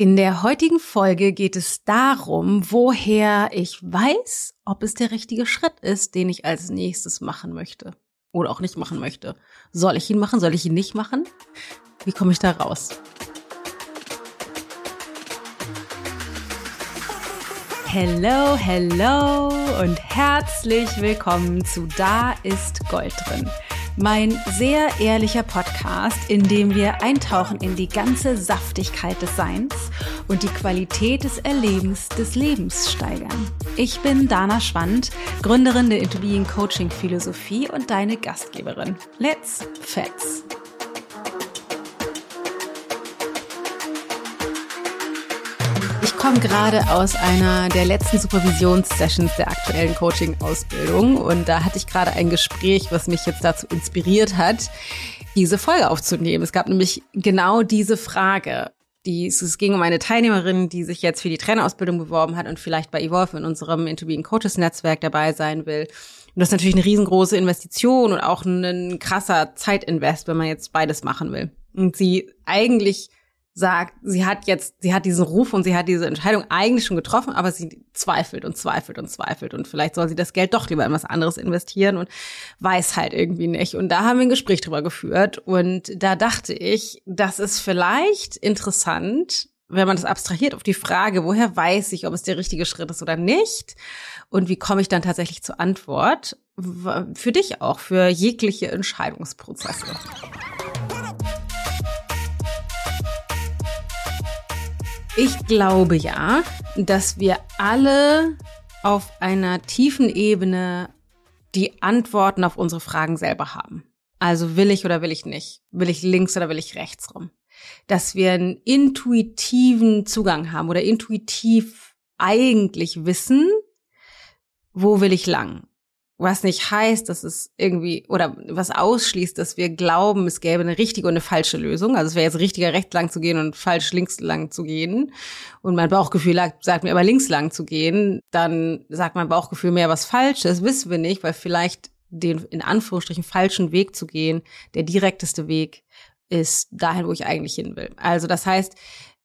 In der heutigen Folge geht es darum, woher ich weiß, ob es der richtige Schritt ist, den ich als nächstes machen möchte oder auch nicht machen möchte. Soll ich ihn machen? Soll ich ihn nicht machen? Wie komme ich da raus? Hello, hello und herzlich willkommen zu Da ist Gold drin mein sehr ehrlicher Podcast, in dem wir eintauchen in die ganze Saftigkeit des Seins und die Qualität des Erlebens des Lebens steigern. Ich bin Dana Schwand, Gründerin der Into Being Coaching Philosophie und deine Gastgeberin. Let's Facts! Komme gerade aus einer der letzten Supervisionssessions der aktuellen Coaching-Ausbildung und da hatte ich gerade ein Gespräch, was mich jetzt dazu inspiriert hat, diese Folge aufzunehmen. Es gab nämlich genau diese Frage. Die, es ging um eine Teilnehmerin, die sich jetzt für die Trainerausbildung beworben hat und vielleicht bei Evolve in unserem Into Being Coaches Netzwerk dabei sein will. Und das ist natürlich eine riesengroße Investition und auch ein krasser Zeitinvest, wenn man jetzt beides machen will. Und sie eigentlich sagt, sie hat jetzt, sie hat diesen Ruf und sie hat diese Entscheidung eigentlich schon getroffen, aber sie zweifelt und zweifelt und zweifelt und vielleicht soll sie das Geld doch lieber in was anderes investieren und weiß halt irgendwie nicht. Und da haben wir ein Gespräch drüber geführt und da dachte ich, das ist vielleicht interessant, wenn man das abstrahiert auf die Frage, woher weiß ich, ob es der richtige Schritt ist oder nicht? Und wie komme ich dann tatsächlich zur Antwort? Für dich auch, für jegliche Entscheidungsprozesse. Ich glaube ja, dass wir alle auf einer tiefen Ebene die Antworten auf unsere Fragen selber haben. Also will ich oder will ich nicht? Will ich links oder will ich rechts rum? Dass wir einen intuitiven Zugang haben oder intuitiv eigentlich wissen, wo will ich lang? Was nicht heißt, dass es irgendwie oder was ausschließt, dass wir glauben, es gäbe eine richtige und eine falsche Lösung. Also es wäre jetzt richtiger rechts lang zu gehen und falsch links lang zu gehen. Und mein Bauchgefühl sagt mir aber links lang zu gehen, dann sagt mein Bauchgefühl mehr was Falsches, wissen wir nicht, weil vielleicht den in Anführungsstrichen falschen Weg zu gehen, der direkteste Weg ist dahin, wo ich eigentlich hin will. Also das heißt,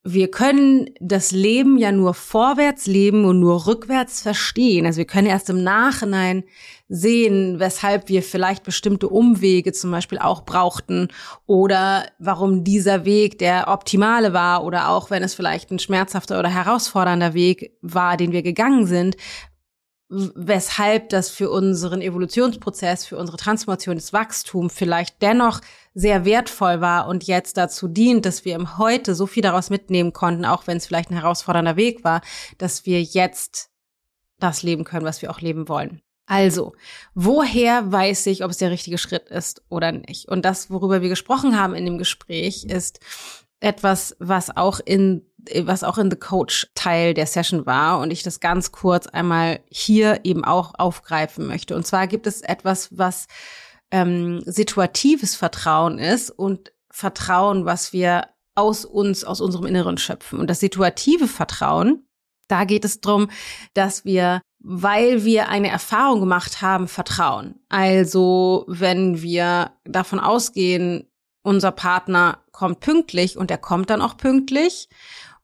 wir können das Leben ja nur vorwärts leben und nur rückwärts verstehen. Also wir können erst im Nachhinein sehen, weshalb wir vielleicht bestimmte Umwege zum Beispiel auch brauchten oder warum dieser Weg der optimale war oder auch wenn es vielleicht ein schmerzhafter oder herausfordernder Weg war, den wir gegangen sind, weshalb das für unseren Evolutionsprozess, für unsere Transformation des Wachstums vielleicht dennoch sehr wertvoll war und jetzt dazu dient, dass wir im Heute so viel daraus mitnehmen konnten, auch wenn es vielleicht ein herausfordernder Weg war, dass wir jetzt das leben können, was wir auch leben wollen. Also, woher weiß ich, ob es der richtige Schritt ist oder nicht? Und das, worüber wir gesprochen haben in dem Gespräch, ist etwas, was auch in was auch in The Coach Teil der Session war und ich das ganz kurz einmal hier eben auch aufgreifen möchte. Und zwar gibt es etwas, was ähm, situatives Vertrauen ist und Vertrauen, was wir aus uns, aus unserem Inneren schöpfen. Und das situative Vertrauen, da geht es darum, dass wir, weil wir eine Erfahrung gemacht haben, vertrauen. Also wenn wir davon ausgehen, unser Partner kommt pünktlich und er kommt dann auch pünktlich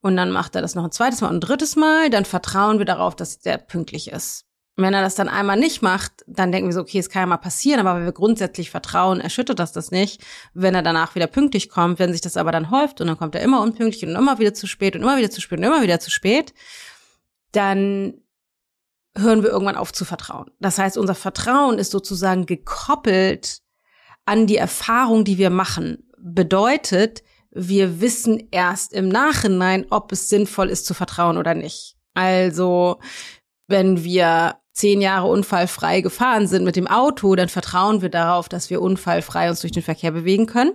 und dann macht er das noch ein zweites Mal und ein drittes Mal, dann vertrauen wir darauf, dass der pünktlich ist. wenn er das dann einmal nicht macht, dann denken wir so, okay, es kann ja mal passieren, aber wenn wir grundsätzlich vertrauen, erschüttert das das nicht, wenn er danach wieder pünktlich kommt. Wenn sich das aber dann häuft und dann kommt er immer unpünktlich und immer wieder zu spät und immer wieder zu spät und immer wieder zu spät, dann hören wir irgendwann auf zu vertrauen. Das heißt, unser Vertrauen ist sozusagen gekoppelt an die Erfahrung, die wir machen. Bedeutet, wir wissen erst im Nachhinein, ob es sinnvoll ist zu vertrauen oder nicht. Also, wenn wir zehn Jahre unfallfrei gefahren sind mit dem Auto, dann vertrauen wir darauf, dass wir unfallfrei uns durch den Verkehr bewegen können.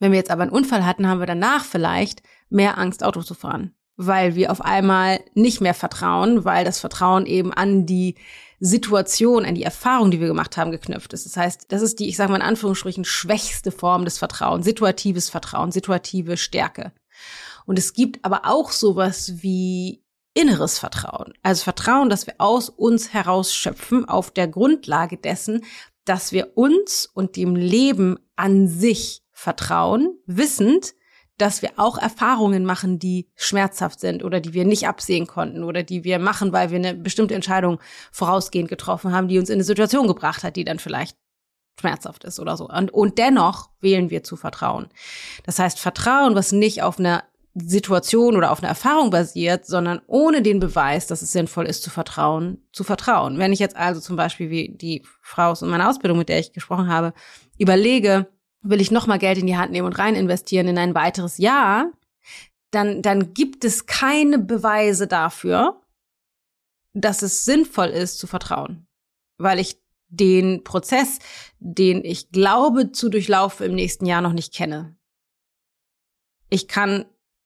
Wenn wir jetzt aber einen Unfall hatten, haben wir danach vielleicht mehr Angst, Auto zu fahren weil wir auf einmal nicht mehr vertrauen, weil das Vertrauen eben an die Situation, an die Erfahrung, die wir gemacht haben, geknüpft ist. Das heißt, das ist die, ich sage mal in Anführungsstrichen, schwächste Form des Vertrauens, situatives Vertrauen, situative Stärke. Und es gibt aber auch sowas wie inneres Vertrauen. Also Vertrauen, das wir aus uns heraus schöpfen, auf der Grundlage dessen, dass wir uns und dem Leben an sich vertrauen, wissend, dass wir auch Erfahrungen machen, die schmerzhaft sind oder die wir nicht absehen konnten oder die wir machen, weil wir eine bestimmte Entscheidung vorausgehend getroffen haben, die uns in eine Situation gebracht hat, die dann vielleicht schmerzhaft ist oder so. Und, und dennoch wählen wir zu vertrauen. Das heißt, Vertrauen, was nicht auf einer Situation oder auf einer Erfahrung basiert, sondern ohne den Beweis, dass es sinnvoll ist zu vertrauen, zu vertrauen. Wenn ich jetzt also zum Beispiel wie die Frau aus meiner Ausbildung, mit der ich gesprochen habe, überlege, will ich nochmal Geld in die Hand nehmen und rein investieren in ein weiteres Jahr, dann, dann gibt es keine Beweise dafür, dass es sinnvoll ist zu vertrauen. Weil ich den Prozess, den ich glaube zu durchlaufen im nächsten Jahr noch nicht kenne. Ich kann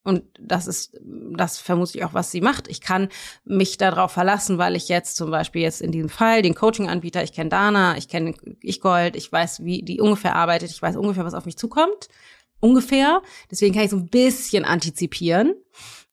und das ist, das vermute ich auch, was sie macht. Ich kann mich darauf verlassen, weil ich jetzt zum Beispiel jetzt in diesem Fall den Coaching-Anbieter, ich kenne Dana, ich kenne Ich Gold, ich weiß, wie die ungefähr arbeitet, ich weiß ungefähr, was auf mich zukommt. Ungefähr. Deswegen kann ich so ein bisschen antizipieren.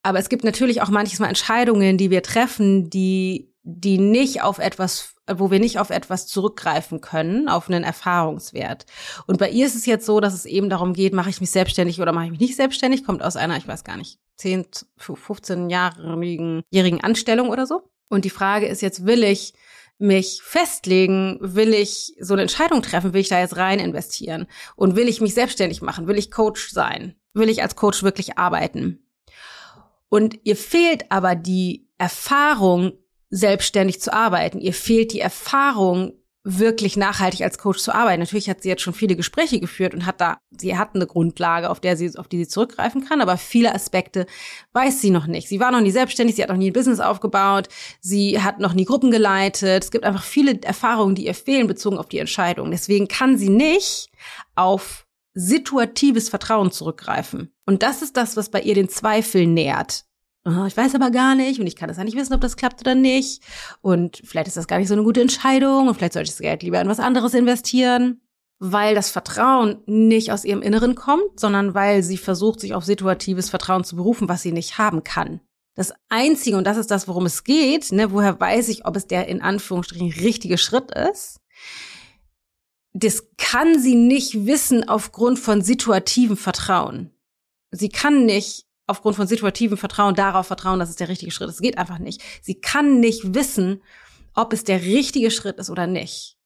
Aber es gibt natürlich auch manchmal Entscheidungen, die wir treffen, die, die nicht auf etwas wo wir nicht auf etwas zurückgreifen können, auf einen Erfahrungswert. Und bei ihr ist es jetzt so, dass es eben darum geht, mache ich mich selbstständig oder mache ich mich nicht selbstständig, kommt aus einer, ich weiß gar nicht, 10, 15 jährigen, jährigen Anstellung oder so. Und die Frage ist jetzt, will ich mich festlegen, will ich so eine Entscheidung treffen, will ich da jetzt rein investieren und will ich mich selbstständig machen, will ich Coach sein, will ich als Coach wirklich arbeiten. Und ihr fehlt aber die Erfahrung selbstständig zu arbeiten. Ihr fehlt die Erfahrung, wirklich nachhaltig als Coach zu arbeiten. Natürlich hat sie jetzt schon viele Gespräche geführt und hat da, sie hat eine Grundlage, auf der sie, auf die sie zurückgreifen kann, aber viele Aspekte weiß sie noch nicht. Sie war noch nie selbstständig, sie hat noch nie ein Business aufgebaut, sie hat noch nie Gruppen geleitet. Es gibt einfach viele Erfahrungen, die ihr fehlen, bezogen auf die Entscheidung. Deswegen kann sie nicht auf situatives Vertrauen zurückgreifen. Und das ist das, was bei ihr den Zweifel nährt oh, ich weiß aber gar nicht und ich kann das ja nicht wissen, ob das klappt oder nicht. Und vielleicht ist das gar nicht so eine gute Entscheidung und vielleicht sollte ich das Geld lieber in was anderes investieren. Weil das Vertrauen nicht aus ihrem Inneren kommt, sondern weil sie versucht, sich auf situatives Vertrauen zu berufen, was sie nicht haben kann. Das Einzige, und das ist das, worum es geht, ne, woher weiß ich, ob es der in Anführungsstrichen richtige Schritt ist, das kann sie nicht wissen aufgrund von situativem Vertrauen. Sie kann nicht aufgrund von situativem Vertrauen darauf vertrauen, dass es der richtige Schritt ist. Es geht einfach nicht. Sie kann nicht wissen, ob es der richtige Schritt ist oder nicht.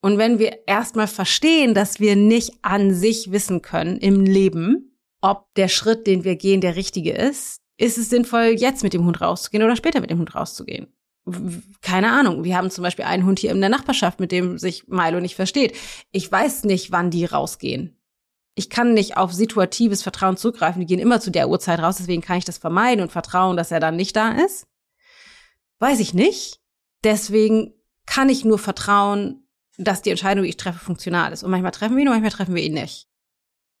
Und wenn wir erstmal verstehen, dass wir nicht an sich wissen können im Leben, ob der Schritt, den wir gehen, der richtige ist, ist es sinnvoll, jetzt mit dem Hund rauszugehen oder später mit dem Hund rauszugehen. Keine Ahnung. Wir haben zum Beispiel einen Hund hier in der Nachbarschaft, mit dem sich Milo nicht versteht. Ich weiß nicht, wann die rausgehen ich kann nicht auf situatives Vertrauen zurückgreifen. Die gehen immer zu der Uhrzeit raus, deswegen kann ich das vermeiden und vertrauen, dass er dann nicht da ist. Weiß ich nicht. Deswegen kann ich nur vertrauen, dass die Entscheidung, die ich treffe, funktional ist. Und manchmal treffen wir ihn und manchmal treffen wir ihn nicht.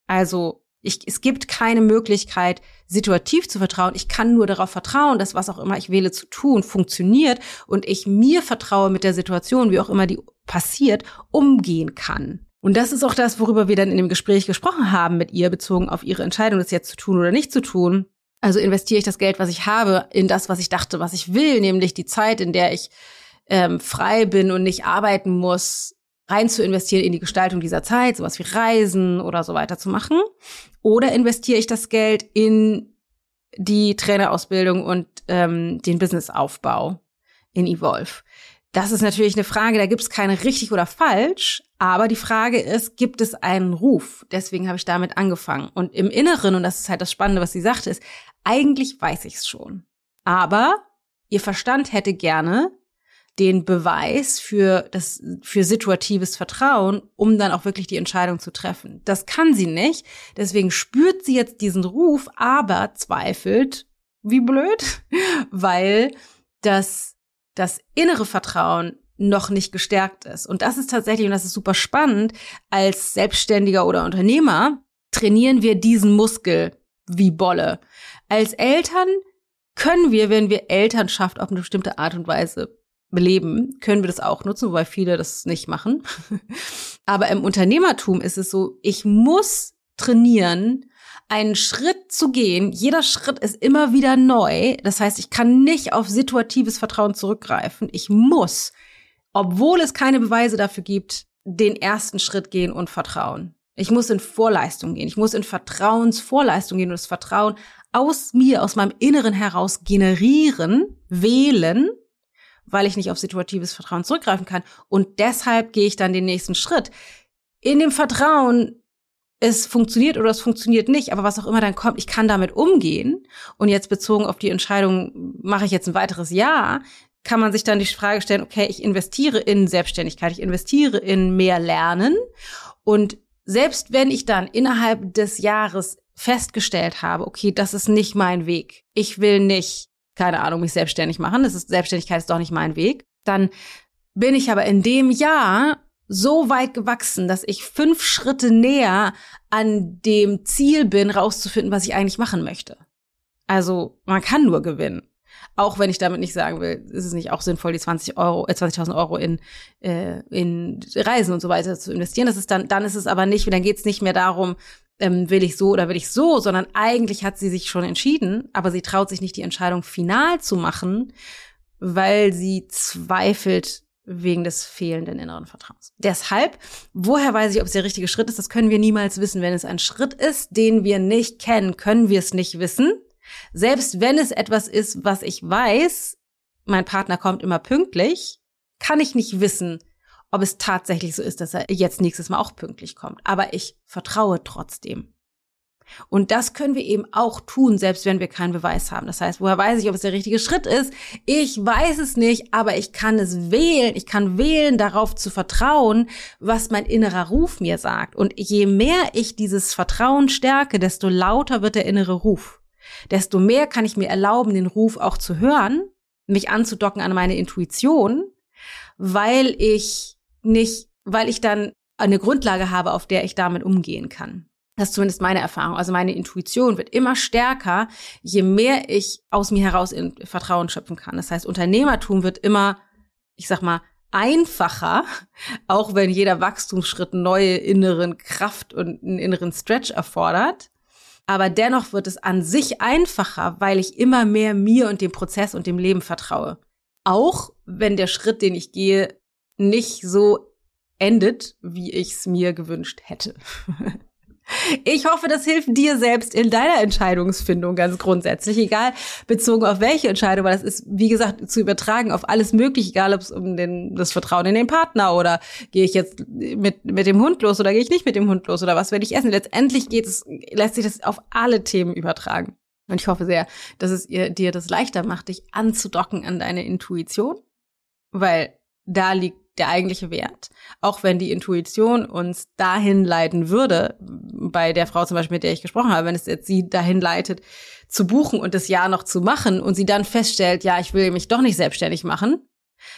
Also, ich, es gibt keine Möglichkeit, situativ zu vertrauen. Ich kann nur darauf vertrauen, dass was auch immer ich wähle zu tun, funktioniert und ich mir vertraue mit der Situation, wie auch immer die passiert, umgehen kann. Und das ist auch das, worüber wir dann in dem Gespräch gesprochen haben mit ihr, bezogen auf ihre Entscheidung, das jetzt zu tun oder nicht zu tun. Also investiere ich das Geld, was ich habe, in das, was ich dachte, was ich will, nämlich die Zeit, in der ich ähm, frei bin und nicht arbeiten muss, rein zu investieren in die Gestaltung dieser Zeit, sowas wie Reisen oder so weiter zu machen. Oder investiere ich das Geld in die Trainerausbildung und ähm, den Businessaufbau in Evolve. Das ist natürlich eine Frage, da gibt es keine richtig oder falsch, aber die Frage ist, gibt es einen Ruf? Deswegen habe ich damit angefangen. Und im Inneren, und das ist halt das Spannende, was sie sagte, ist, eigentlich weiß ich es schon. Aber ihr Verstand hätte gerne den Beweis für das, für situatives Vertrauen, um dann auch wirklich die Entscheidung zu treffen. Das kann sie nicht. Deswegen spürt sie jetzt diesen Ruf, aber zweifelt, wie blöd, weil das das innere Vertrauen noch nicht gestärkt ist. Und das ist tatsächlich, und das ist super spannend, als Selbstständiger oder Unternehmer trainieren wir diesen Muskel wie Bolle. Als Eltern können wir, wenn wir Elternschaft auf eine bestimmte Art und Weise beleben, können wir das auch nutzen, wobei viele das nicht machen. Aber im Unternehmertum ist es so, ich muss trainieren, einen Schritt zu gehen. Jeder Schritt ist immer wieder neu. Das heißt, ich kann nicht auf situatives Vertrauen zurückgreifen. Ich muss, obwohl es keine Beweise dafür gibt, den ersten Schritt gehen und vertrauen. Ich muss in Vorleistung gehen. Ich muss in Vertrauensvorleistung gehen und das Vertrauen aus mir, aus meinem Inneren heraus generieren, wählen, weil ich nicht auf situatives Vertrauen zurückgreifen kann. Und deshalb gehe ich dann den nächsten Schritt. In dem Vertrauen, es funktioniert oder es funktioniert nicht, aber was auch immer dann kommt, ich kann damit umgehen. Und jetzt bezogen auf die Entscheidung, mache ich jetzt ein weiteres Jahr, kann man sich dann die Frage stellen, okay, ich investiere in Selbstständigkeit, ich investiere in mehr Lernen und selbst wenn ich dann innerhalb des Jahres festgestellt habe, okay, das ist nicht mein Weg. Ich will nicht, keine Ahnung, mich selbstständig machen. Das ist Selbstständigkeit ist doch nicht mein Weg. Dann bin ich aber in dem Jahr so weit gewachsen, dass ich fünf Schritte näher an dem Ziel bin, rauszufinden, was ich eigentlich machen möchte. Also man kann nur gewinnen. Auch wenn ich damit nicht sagen will, ist es nicht auch sinnvoll, die 20 Euro, äh, 20.000 Euro in, äh, in Reisen und so weiter zu investieren. Das ist dann, dann ist es aber nicht, dann geht es nicht mehr darum, ähm, will ich so oder will ich so, sondern eigentlich hat sie sich schon entschieden, aber sie traut sich nicht, die Entscheidung final zu machen, weil sie zweifelt wegen des fehlenden inneren Vertrauens. Deshalb, woher weiß ich, ob es der richtige Schritt ist? Das können wir niemals wissen. Wenn es ein Schritt ist, den wir nicht kennen, können wir es nicht wissen. Selbst wenn es etwas ist, was ich weiß, mein Partner kommt immer pünktlich, kann ich nicht wissen, ob es tatsächlich so ist, dass er jetzt nächstes Mal auch pünktlich kommt. Aber ich vertraue trotzdem. Und das können wir eben auch tun, selbst wenn wir keinen Beweis haben. Das heißt, woher weiß ich, ob es der richtige Schritt ist? Ich weiß es nicht, aber ich kann es wählen. Ich kann wählen, darauf zu vertrauen, was mein innerer Ruf mir sagt. Und je mehr ich dieses Vertrauen stärke, desto lauter wird der innere Ruf desto mehr kann ich mir erlauben, den Ruf auch zu hören, mich anzudocken an meine Intuition, weil ich nicht, weil ich dann eine Grundlage habe, auf der ich damit umgehen kann. Das ist zumindest meine Erfahrung. Also meine Intuition wird immer stärker, je mehr ich aus mir heraus in Vertrauen schöpfen kann. Das heißt, Unternehmertum wird immer, ich sag mal, einfacher, auch wenn jeder Wachstumsschritt neue inneren Kraft und einen inneren Stretch erfordert. Aber dennoch wird es an sich einfacher, weil ich immer mehr mir und dem Prozess und dem Leben vertraue. Auch wenn der Schritt, den ich gehe, nicht so endet, wie ich es mir gewünscht hätte. Ich hoffe, das hilft dir selbst in deiner Entscheidungsfindung ganz grundsätzlich, egal bezogen auf welche Entscheidung, weil das ist, wie gesagt, zu übertragen auf alles Mögliche, egal ob es um den, das Vertrauen in den Partner oder gehe ich jetzt mit, mit dem Hund los oder gehe ich nicht mit dem Hund los oder was werde ich essen. Letztendlich geht es, lässt sich das auf alle Themen übertragen. Und ich hoffe sehr, dass es ihr, dir das leichter macht, dich anzudocken an deine Intuition, weil da liegt der eigentliche Wert. Auch wenn die Intuition uns dahin leiten würde, bei der Frau zum Beispiel, mit der ich gesprochen habe, wenn es jetzt sie dahin leitet, zu buchen und das Jahr noch zu machen und sie dann feststellt, ja, ich will mich doch nicht selbstständig machen,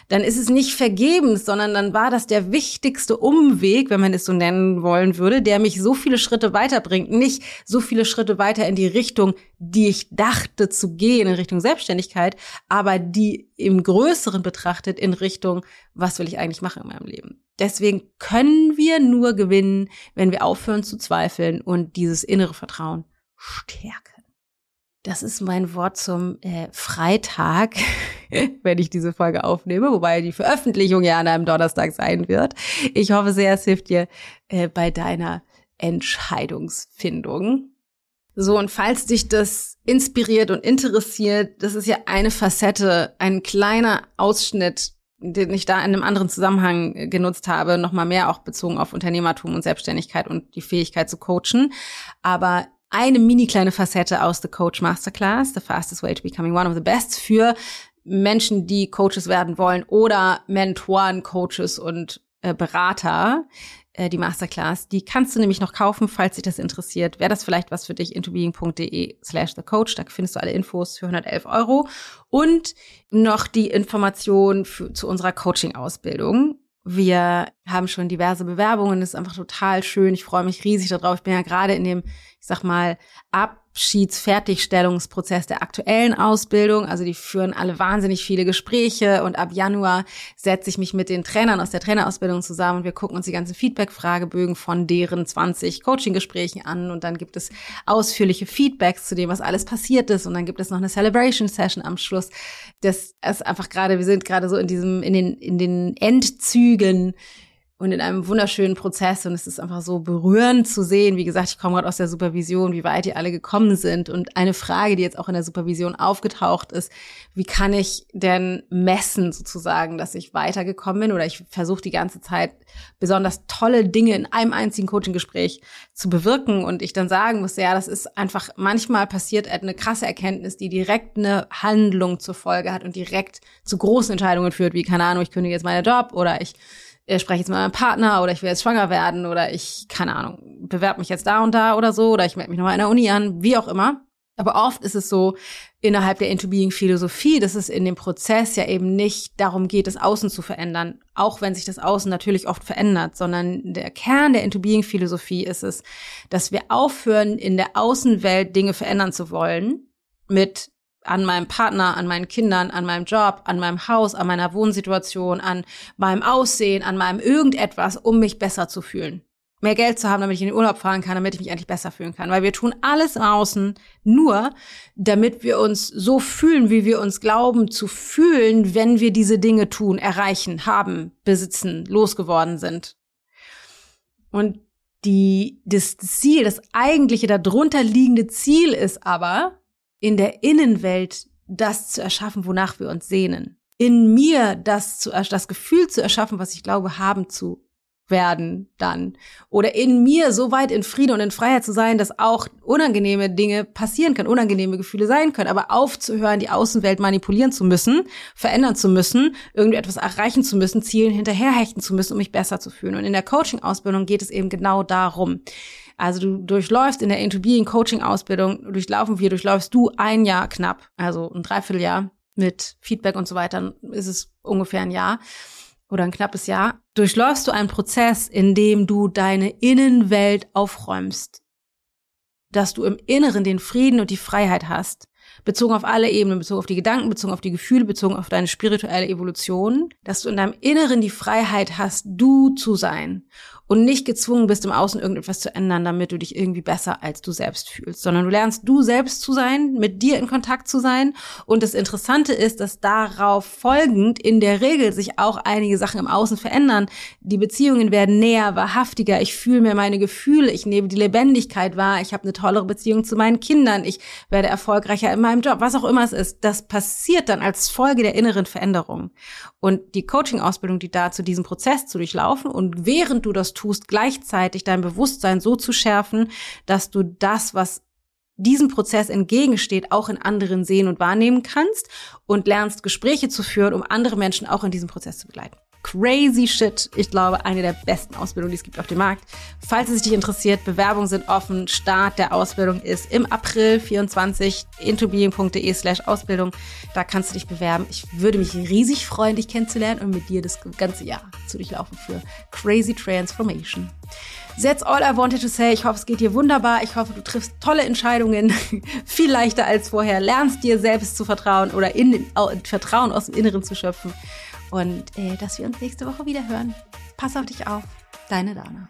dann ist es nicht vergebens, sondern dann war das der wichtigste Umweg, wenn man es so nennen wollen würde, der mich so viele Schritte weiterbringt, nicht so viele Schritte weiter in die Richtung, die ich dachte zu gehen, in Richtung Selbstständigkeit, aber die im Größeren betrachtet in Richtung, was will ich eigentlich machen in meinem Leben. Deswegen können wir nur gewinnen, wenn wir aufhören zu zweifeln und dieses innere Vertrauen stärken. Das ist mein Wort zum äh, Freitag, wenn ich diese Folge aufnehme, wobei die Veröffentlichung ja an einem Donnerstag sein wird. Ich hoffe sehr, es hilft dir äh, bei deiner Entscheidungsfindung. So, und falls dich das inspiriert und interessiert, das ist ja eine Facette, ein kleiner Ausschnitt, den ich da in einem anderen Zusammenhang äh, genutzt habe, nochmal mehr auch bezogen auf Unternehmertum und Selbstständigkeit und die Fähigkeit zu coachen. Aber eine mini kleine Facette aus The Coach Masterclass, The Fastest Way to Becoming One of the Best für Menschen, die Coaches werden wollen oder Mentoren, Coaches und äh, Berater, äh, die Masterclass. Die kannst du nämlich noch kaufen, falls dich das interessiert. Wäre das vielleicht was für dich? intobeing.de slash the coach. Da findest du alle Infos für 111 Euro. Und noch die Information für, zu unserer Coaching-Ausbildung. Wir haben schon diverse Bewerbungen. Das ist einfach total schön. Ich freue mich riesig darauf. Ich bin ja gerade in dem, ich sag mal, ab Abschiedsfertigstellungsprozess der aktuellen Ausbildung. Also die führen alle wahnsinnig viele Gespräche und ab Januar setze ich mich mit den Trainern aus der Trainerausbildung zusammen und wir gucken uns die ganzen Feedback-Fragebögen von deren 20 Coaching-Gesprächen an und dann gibt es ausführliche Feedbacks zu dem, was alles passiert ist und dann gibt es noch eine Celebration-Session am Schluss. Das ist einfach gerade, wir sind gerade so in diesem, in den, in den Endzügen und in einem wunderschönen Prozess. Und es ist einfach so berührend zu sehen. Wie gesagt, ich komme gerade aus der Supervision, wie weit die alle gekommen sind. Und eine Frage, die jetzt auch in der Supervision aufgetaucht ist, wie kann ich denn messen sozusagen, dass ich weitergekommen bin? Oder ich versuche die ganze Zeit besonders tolle Dinge in einem einzigen Coaching-Gespräch zu bewirken. Und ich dann sagen muss, ja, das ist einfach manchmal passiert eine krasse Erkenntnis, die direkt eine Handlung zur Folge hat und direkt zu großen Entscheidungen führt, wie keine Ahnung, ich kündige jetzt meinen Job oder ich ich spreche jetzt mit meinem Partner oder ich will jetzt schwanger werden oder ich, keine Ahnung, bewerbe mich jetzt da und da oder so oder ich melde mich nochmal in der Uni an, wie auch immer. Aber oft ist es so innerhalb der Into-Being-Philosophie, dass es in dem Prozess ja eben nicht darum geht, das Außen zu verändern, auch wenn sich das Außen natürlich oft verändert, sondern der Kern der Into-Being-Philosophie ist es, dass wir aufhören, in der Außenwelt Dinge verändern zu wollen mit an meinem Partner, an meinen Kindern, an meinem Job, an meinem Haus, an meiner Wohnsituation, an meinem Aussehen, an meinem irgendetwas, um mich besser zu fühlen. Mehr Geld zu haben, damit ich in den Urlaub fahren kann, damit ich mich endlich besser fühlen kann. Weil wir tun alles im Außen nur, damit wir uns so fühlen, wie wir uns glauben zu fühlen, wenn wir diese Dinge tun, erreichen, haben, besitzen, losgeworden sind. Und die, das Ziel, das eigentliche darunter liegende Ziel ist aber, in der Innenwelt das zu erschaffen, wonach wir uns sehnen. In mir das zu, das Gefühl zu erschaffen, was ich glaube, haben zu werden dann. Oder in mir so weit in Friede und in Freiheit zu sein, dass auch unangenehme Dinge passieren können, unangenehme Gefühle sein können, aber aufzuhören, die Außenwelt manipulieren zu müssen, verändern zu müssen, irgendwie etwas erreichen zu müssen, Zielen hinterherhechten zu müssen, um mich besser zu fühlen. Und in der Coaching-Ausbildung geht es eben genau darum. Also du durchläufst in der Into Being Coaching Ausbildung, durchlaufen wir, durchläufst du ein Jahr knapp, also ein Dreivierteljahr mit Feedback und so weiter, ist es ungefähr ein Jahr oder ein knappes Jahr, durchläufst du einen Prozess, in dem du deine Innenwelt aufräumst, dass du im Inneren den Frieden und die Freiheit hast, bezogen auf alle Ebenen, bezogen auf die Gedanken, bezogen auf die Gefühle, bezogen auf deine spirituelle Evolution, dass du in deinem Inneren die Freiheit hast, du zu sein und nicht gezwungen bist, im Außen irgendetwas zu ändern, damit du dich irgendwie besser als du selbst fühlst, sondern du lernst du selbst zu sein, mit dir in Kontakt zu sein. Und das Interessante ist, dass darauf folgend in der Regel sich auch einige Sachen im Außen verändern. Die Beziehungen werden näher, wahrhaftiger. Ich fühle mir meine Gefühle, ich nehme die Lebendigkeit wahr, ich habe eine tollere Beziehung zu meinen Kindern, ich werde erfolgreicher in meinem Job, was auch immer es ist. Das passiert dann als Folge der inneren Veränderung. Und die Coaching-Ausbildung, die da zu diesem Prozess zu durchlaufen und während du das tust, gleichzeitig dein Bewusstsein so zu schärfen, dass du das, was diesem Prozess entgegensteht, auch in anderen sehen und wahrnehmen kannst und lernst Gespräche zu führen, um andere Menschen auch in diesem Prozess zu begleiten crazy shit. Ich glaube, eine der besten Ausbildungen, die es gibt auf dem Markt. Falls es dich interessiert, Bewerbungen sind offen. Start der Ausbildung ist im April 24 intobeing.de slash Ausbildung. Da kannst du dich bewerben. Ich würde mich riesig freuen, dich kennenzulernen und mit dir das ganze Jahr zu durchlaufen für Crazy Transformation. That's all I wanted to say. Ich hoffe, es geht dir wunderbar. Ich hoffe, du triffst tolle Entscheidungen, viel leichter als vorher, lernst dir selbst zu vertrauen oder in, Vertrauen aus dem Inneren zu schöpfen und äh, dass wir uns nächste Woche wieder hören. Pass auf dich auf. Deine Dana.